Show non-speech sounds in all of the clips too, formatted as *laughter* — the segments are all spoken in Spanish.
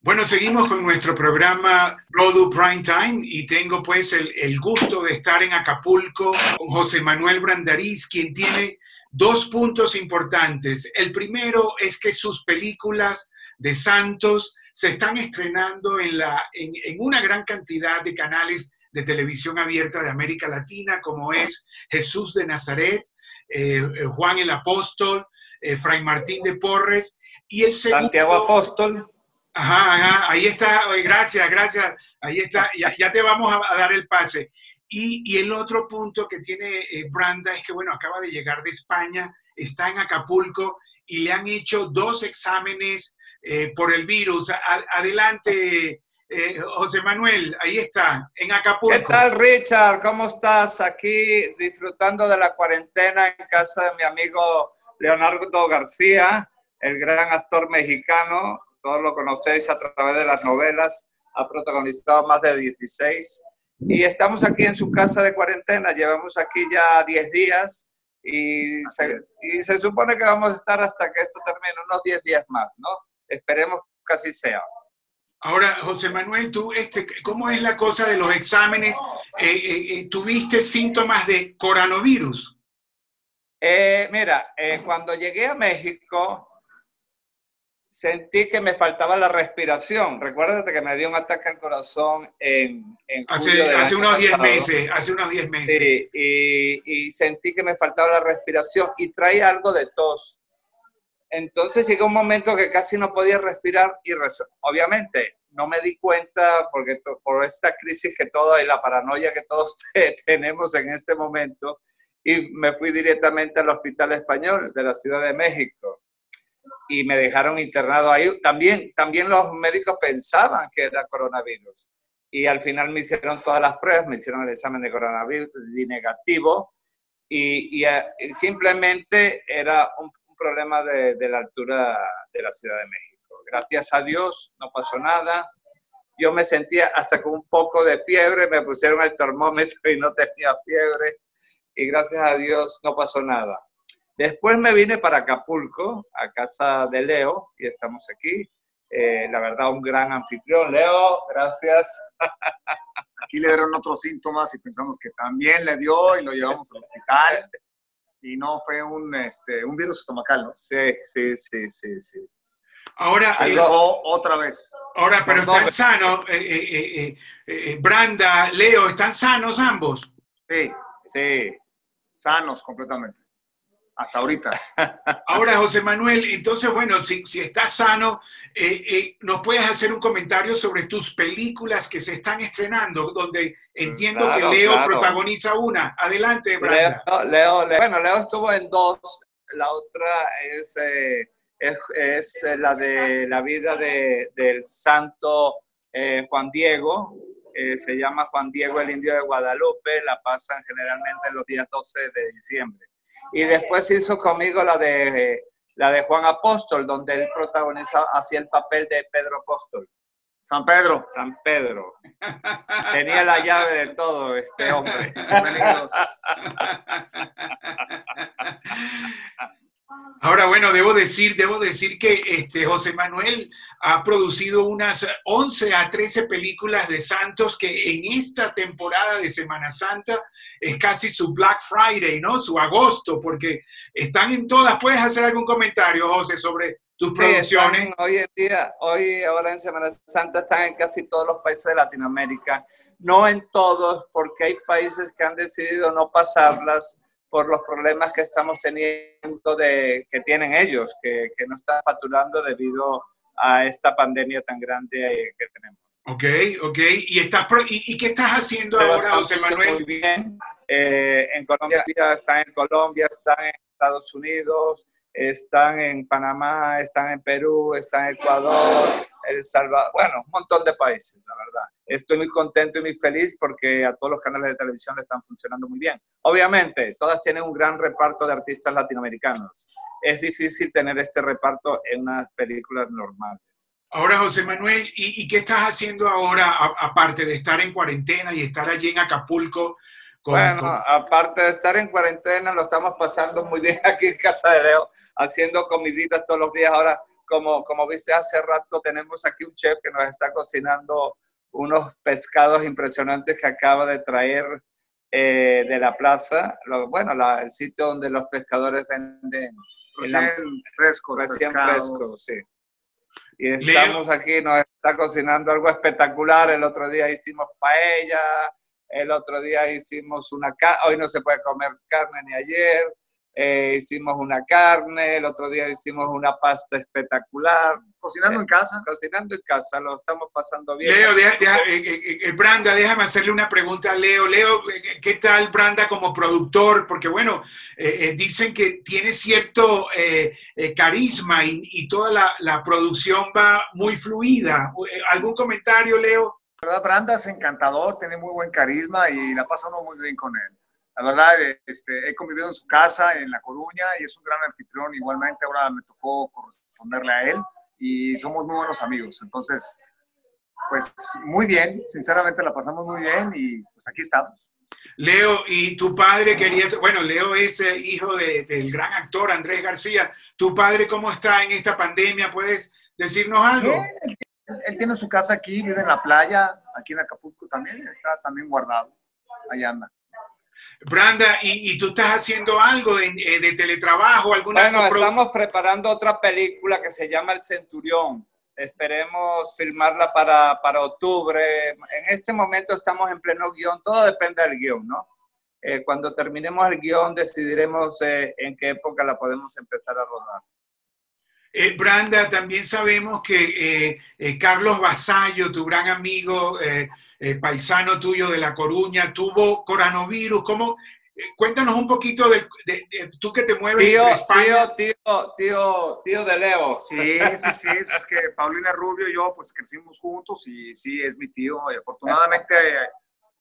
Bueno, seguimos con nuestro programa Rodu Prime Time y tengo pues el, el, gusto de estar en Acapulco con José Manuel Brandariz, quien tiene dos puntos importantes. El primero es que sus películas de Santos se están estrenando en, la, en, en una gran cantidad de canales de televisión abierta de América Latina, como es Jesús de Nazaret, eh, Juan el Apóstol, eh, Fray Martín de Porres, y el segundo... Santiago Apóstol. Ahí está, gracias, gracias, ahí está, ya, te vamos a, dar el pase. Y, el otro punto que tiene eh, Branda es que, bueno, acaba de llegar de España, está en Acapulco y le han hecho dos exámenes eh, por el virus. Adelante, eh, José Manuel, ahí está, en Acapulco. ¿Qué tal, Richard? ¿Cómo estás? Aquí disfrutando de la cuarentena en casa de mi amigo Leonardo García, el gran actor mexicano todos lo conocéis a través de las novelas, ha protagonizado más de 16. Y estamos aquí en su casa de cuarentena, llevamos aquí ya 10 días y se, y se, supone que vamos a estar hasta que esto termine, unos 10 días más, ¿no? Esperemos que así sea. Ahora, José Manuel, tú, este, ¿cómo es la cosa de los exámenes? Eh, eh, eh, ¿Tuviste síntomas de coronavirus? mira, cuando llegué a México, sentí que me faltaba la respiración. Recuérdate que me dio un ataque al corazón en, en hace, hace unos 10 meses, hace unos 10 meses. Sí, y, y, sentí que me faltaba la respiración y traía algo de tos. Entonces llegó un momento que casi no podía respirar y obviamente no me di cuenta porque por esta crisis que todo y la paranoia que todos *laughs* tenemos en este momento y me fui directamente al Hospital Español de la Ciudad de México y me dejaron internado ahí. También, también los médicos pensaban que era coronavirus. Y al final me hicieron todas las pruebas, me hicieron el examen de coronavirus y negativo. Y, y, eh, simplemente era un, un problema de, de, la altura de la Ciudad de México. Gracias a Dios no pasó nada. Yo me sentía hasta con un poco de fiebre, me pusieron el termómetro y no tenía fiebre. Y gracias a Dios no pasó nada. Después me vine para Acapulco, a casa de Leo, y estamos aquí. Eh, la verdad, un gran anfitrión. Leo, gracias. Aquí le dieron otros síntomas y pensamos que también le dio y lo llevamos al hospital. Y no fue un, este, un virus estomacal, ¿no? Sí, sí, sí, sí, sí. Ahora, Se eh, otra vez. Ahora, pero no, están no, sanos, eh, eh, Branda, Leo, ¿están sanos ambos? Sí, sí, sanos completamente hasta ahorita. *laughs* Ahora, José Manuel, entonces, bueno, si, si estás sano, eh, eh, ¿nos puedes hacer un comentario sobre tus películas que se están estrenando, donde entiendo claro, que Leo claro. protagoniza una? Adelante, Branda. Leo, Leo, Leo, bueno, Leo estuvo en dos, la otra es, eh, es, es, la de la vida de, del santo eh, Juan Diego, se llama Juan Diego el Indio de Guadalupe, la pasan generalmente los días 12 de diciembre y después hizo conmigo la de, la de Juan Apóstol, donde él protagoniza, hacía el papel de Pedro Apóstol. San Pedro. San Pedro. Tenía la llave de todo este hombre. *laughs* Ahora, bueno, debo decir, debo decir que este, José Manuel ha producido unas 11 a 13 películas de Santos que en esta temporada de Semana Santa es casi su Black Friday, ¿no? Su agosto, porque están en todas. ¿Puedes hacer algún comentario, José, sobre tus producciones? Sí, hoy en día, hoy, ahora en Semana Santa, están en casi todos los países de Latinoamérica. No en todos, porque hay países que han decidido no pasarlas por los problemas que estamos teniendo, de, que tienen ellos, que, que no están facturando debido a esta pandemia tan grande que tenemos. Ok, ok. ¿Y, estás y, y qué estás haciendo Pero ahora, José Manuel? Muy bien. Eh, en Colombia, están en Colombia, están en Estados Unidos, están en Panamá, están en Perú, están en Ecuador, El Salvador, bueno, un montón de países, la verdad. Estoy muy contento y muy feliz porque a todos los canales de televisión le están funcionando muy bien. Obviamente, todas tienen un gran reparto de artistas latinoamericanos. Es difícil tener este reparto en unas películas normales. Ahora, José Manuel, ¿y, y qué estás haciendo ahora, aparte de estar en cuarentena y estar allí en Acapulco? Con, bueno, con... aparte de estar en cuarentena, lo estamos pasando muy bien *laughs* aquí en Casa de Leo, haciendo comiditas todos los días. Ahora, como, como viste hace rato, tenemos aquí un chef que nos está cocinando unos pescados impresionantes que acaba de traer eh, de la plaza, bueno, el sitio donde los pescadores venden recién fresco, recién fresco, sí. Y estamos aquí, nos está cocinando algo espectacular. El otro día hicimos paella, el otro día hicimos una hoy no se puede comer carne ni ayer. Eh, hicimos una carne, el otro día hicimos una pasta espectacular. Cocinando en casa. Cocinando en casa, lo estamos pasando bien. Leo, eh, eh, Branda, déjame hacerle una pregunta a Leo. Leo, ¿qué tal Branda como productor? Porque bueno, dicen que tiene cierto carisma y, toda la, la, producción va muy fluida. ¿Algún comentario, Leo? La verdad, Branda es encantador, tiene muy buen carisma y la pasa uno muy bien con él. La verdad, este, he convivido en su casa en La Coruña y es un gran anfitrión. Igualmente, ahora me tocó corresponderle a él y somos muy buenos amigos. Entonces, pues muy bien, sinceramente la pasamos muy bien y pues aquí estamos. Leo, y tu padre quería, bueno, Leo es eh, hijo del gran actor Andrés García. ¿Tu padre cómo está en esta pandemia? ¿Puedes decirnos algo? Él, tiene su casa aquí, vive en la playa, aquí en Acapulco también, está también guardado. Ahí anda. Branda, ¿y, tú estás haciendo algo de, eh, teletrabajo? Alguna bueno, estamos preparando otra película que se llama El Centurión. Esperemos filmarla para, para octubre. En este momento estamos en pleno guion, todo depende del guion, ¿no? Eh, cuando terminemos el guion decidiremos eh, en qué época la podemos empezar a rodar. Branda, también sabemos que Carlos Basallo, tu gran amigo, eh, paisano tuyo de La Coruña, tuvo coronavirus. ¿Cómo? Eh, cuéntanos un poquito de, tú que te mueves tío, Tío, tío, tío, tío de Leo. Sí, sí, sí. Es que Paulina Rubio y yo pues crecimos juntos y sí, es mi tío. Y afortunadamente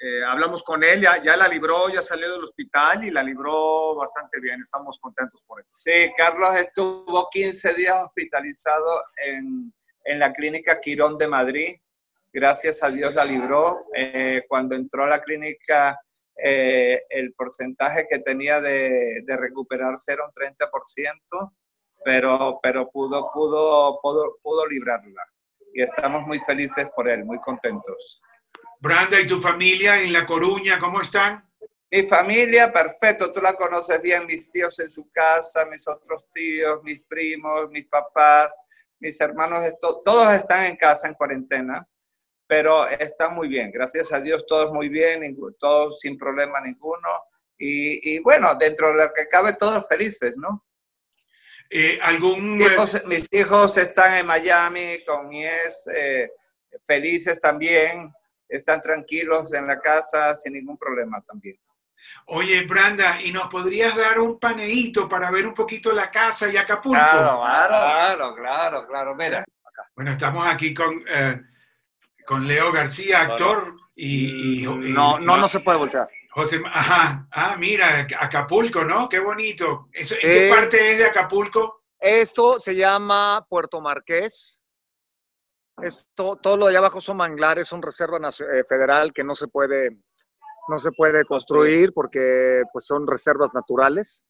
eh, hablamos con él, ya, la libró, ya salió del hospital y la libró bastante bien. Estamos contentos por él. Sí, Carlos estuvo 15 días hospitalizado en, en la clínica Quirón de Madrid gracias a Dios la libró. Eh, cuando entró a la clínica, eh, el porcentaje que tenía de, de, recuperarse era un 30%, pero, pero pudo, pudo, pudo, pudo librarla. Y estamos muy felices por él, muy contentos. Branda, ¿y tu familia en La Coruña, cómo están? Mi familia, perfecto, tú la conoces bien, mis tíos en su casa, mis otros tíos, mis primos, mis papás, mis hermanos, todos están en casa en cuarentena pero está muy bien, gracias a Dios todos muy bien, todos sin problema ninguno. Y, bueno, dentro de lo que cabe, todos felices, ¿no? Eh, ¿algún... mis hijos están en Miami con mi ex, eh, felices también, están tranquilos en la casa sin ningún problema también. Oye, Branda, ¿y nos podrías dar un paneíto para ver un poquito la casa y Acapulco? Claro, claro, claro, claro, mira. Bueno, estamos aquí con... Eh, con Leo García, actor, y, no, no, no se puede voltear. José, ajá, ah, mira, Acapulco, ¿no? Qué bonito. ¿En qué eh, parte es de Acapulco? Esto se llama Puerto Marqués. Esto, todo lo de allá abajo son manglares, son reserva eh, federal que no se puede, no se puede construir porque pues, son reservas naturales.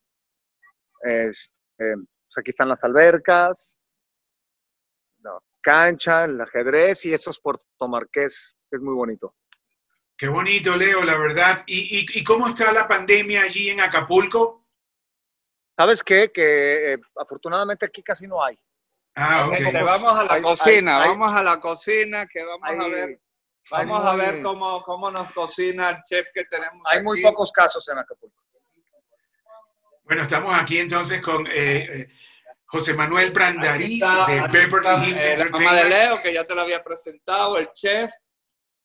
Este, pues, aquí están las albercas, cancha, el ajedrez y esto es Puerto Marqués, es muy bonito. Qué bonito, Leo, la verdad. ¿Y, cómo está la pandemia allí en Acapulco? ¿Sabes qué? Que eh, afortunadamente aquí casi no hay. Ah, ok. vamos a la cocina, vamos a la cocina, que vamos a ver. Vamos a ver cómo, cómo nos cocina el chef que tenemos. Hay muy pocos casos en Acapulco. Bueno, estamos aquí entonces con eh, eh, José Manuel Brandariz de Beverly Hills eh, La mamá de Leo, que ya te lo había presentado, el chef,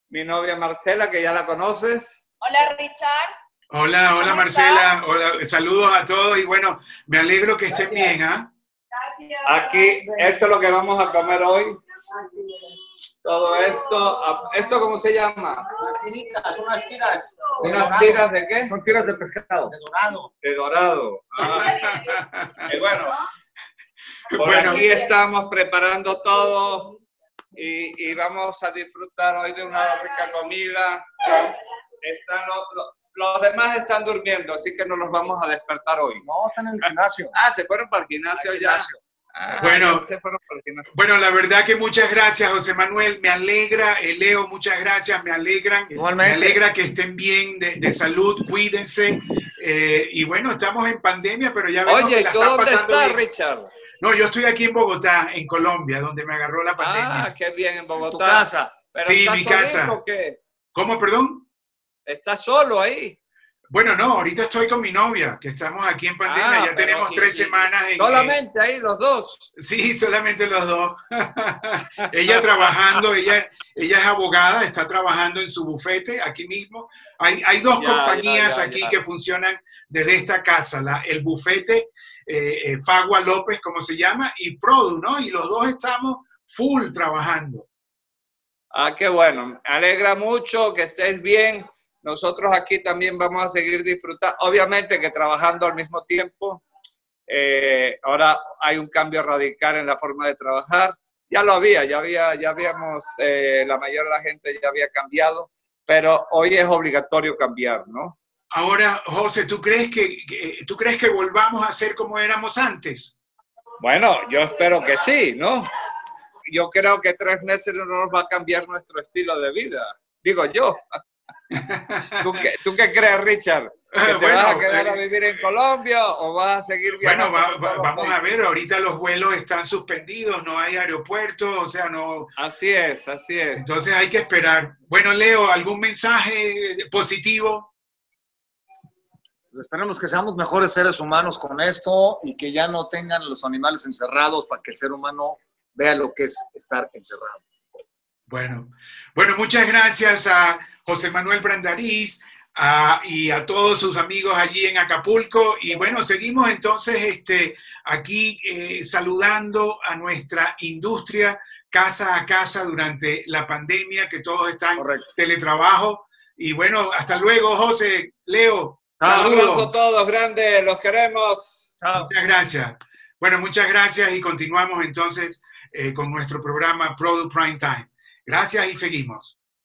mi novia Marcela, que ya la conoces. Hola, Richard. Hola, hola Marcela, hola, saludos a todos y bueno, me alegro que estén bien, ¿ah? Gracias. Aquí, esto es lo que vamos a comer hoy. Todo esto, ¿esto cómo se llama? Unas tiritas, unas tiras. ¿Unas tiras de qué? Son tiras de pescado. De dorado. De dorado. Ah. y bueno, por aquí estamos preparando todo y, vamos a disfrutar hoy de una rica comida. Están los, demás están durmiendo, así que no nos vamos a despertar hoy. No, están en el gimnasio. Ah, se fueron para el gimnasio ya. Ah, Bueno. ya se fueron por el gimnasio. Bueno, la verdad que muchas gracias, José Manuel. Me alegra, eh, Leo, muchas gracias. Me alegran. Igualmente. Me alegra que estén bien de, de salud, cuídense. Eh, y bueno, estamos en pandemia, pero ya vemos Oye, que ¿y la tú están dónde bien. Richard? No, yo estoy aquí en Bogotá, en Colombia, donde me agarró la pandemia. Ah, qué bien, en En Bogotá. tu casa. Pero Sí, ¿estás mi casa. o qué? ¿Cómo, perdón? ¿Estás solo ahí? Bueno, no, ahorita estoy con mi novia, que estamos aquí en pandemia, Ah, ya tenemos y- tres y- semanas en... Solamente ahí, los dos. Sí, solamente los dos. *laughs* ella trabajando, ella, ella es abogada, está trabajando en su bufete aquí mismo. Hay, hay dos Ya, compañías ya, ya, aquí que funcionan desde esta casa, la, el bufete eh, eh, Fagua López, como se llama, y Produ, ¿no? Y los dos estamos full trabajando. Ah, qué bueno. Me alegra mucho que estés bien. Nosotros aquí también vamos a seguir disfrutando. Obviamente que trabajando al mismo tiempo. Eh, ahora hay un cambio radical en la forma de trabajar. Ya lo había, ya había, ya habíamos, eh, la mayoría de la gente ya había cambiado, pero hoy es obligatorio cambiar, ¿no? Ahora, José, ¿tú crees que, que- tú crees que volvamos a ser como éramos antes? Bueno, yo espero que sí, ¿no? Yo creo que tres meses no nos va a cambiar nuestro estilo de vida, digo yo. ¿Tú qué, tú qué crees, Richard? ¿Que te Bueno, vas a quedar a eh, vivir en Colombia o vas a seguir Bueno, viajando? va- va- los vamos a ver, ahorita los vuelos están suspendidos, no hay aeropuertos, o sea, no, Así es, así es. entonces hay que esperar. Bueno, Leo, ¿algún mensaje positivo? Pues esperemos que seamos mejores seres humanos con esto y que ya no tengan los animales encerrados para que el ser humano vea lo que es estar encerrado. Bueno, bueno, muchas gracias a José Manuel Brandariz a- y a todos sus amigos allí en Acapulco. Y bueno, seguimos entonces este, aquí eh, saludando a nuestra industria casa a casa durante la pandemia, que todos están Correcto. teletrabajo. Y bueno, hasta luego, José, Leo. Un abrazo a Saludos. todos, grandes, los queremos. Chao. Muchas gracias. Bueno, muchas gracias y continuamos entonces eh, con nuestro programa Product Prime Time. Gracias y seguimos.